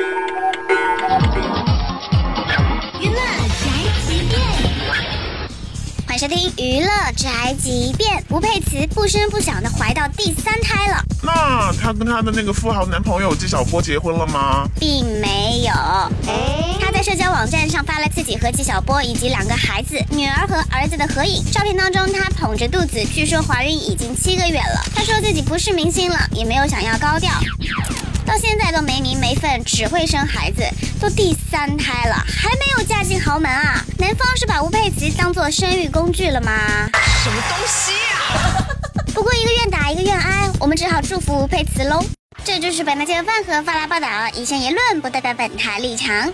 娱乐宅急便，欢迎收听娱乐宅急便。吴佩慈不声不响的怀到第三胎了，那她跟她的那个富豪男朋友纪晓波结婚了吗？并没有。她在社交网站上发了自己和纪晓波以及两个孩子女儿和儿子的合影，照片当中她捧着肚子，据说怀孕已经七个月了。她说自己不是明星了，也没有想要高调。都没名没分，只会生孩子，都第三胎了，还没有嫁进豪门啊？男方是把吴佩慈当做生育工具了吗？什么东西啊！不过一个愿打一个愿挨，我们只好祝福吴佩慈喽。这就是本台节目饭盒发来报道，以上言论不代表本台立场。